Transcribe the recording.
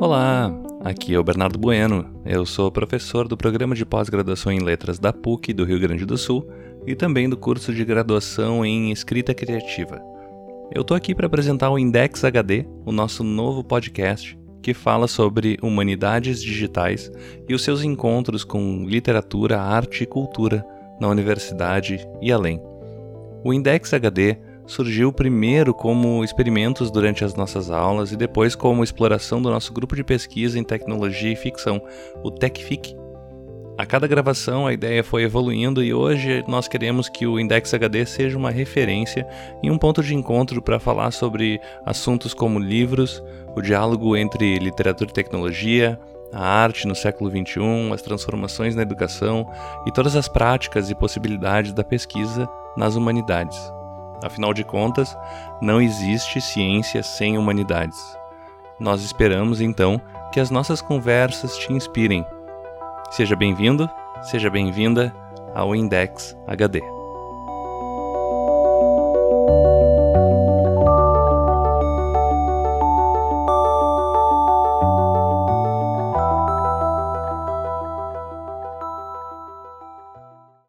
Olá, aqui é o Bernardo Bueno. Eu sou professor do programa de pós-graduação em letras da PUC do Rio Grande do Sul e também do curso de graduação em escrita criativa. Eu tô aqui para apresentar o Index HD, o nosso novo podcast que fala sobre humanidades digitais e os seus encontros com literatura, arte e cultura na universidade e além. O Index HD surgiu primeiro como experimentos durante as nossas aulas e depois como exploração do nosso grupo de pesquisa em tecnologia e ficção, o TechFic. A cada gravação a ideia foi evoluindo e hoje nós queremos que o Index HD seja uma referência e um ponto de encontro para falar sobre assuntos como livros, o diálogo entre literatura e tecnologia, a arte no século XXI, as transformações na educação e todas as práticas e possibilidades da pesquisa nas humanidades. Afinal de contas, não existe ciência sem humanidades. Nós esperamos então que as nossas conversas te inspirem. Seja bem-vindo, seja bem-vinda ao Index HD.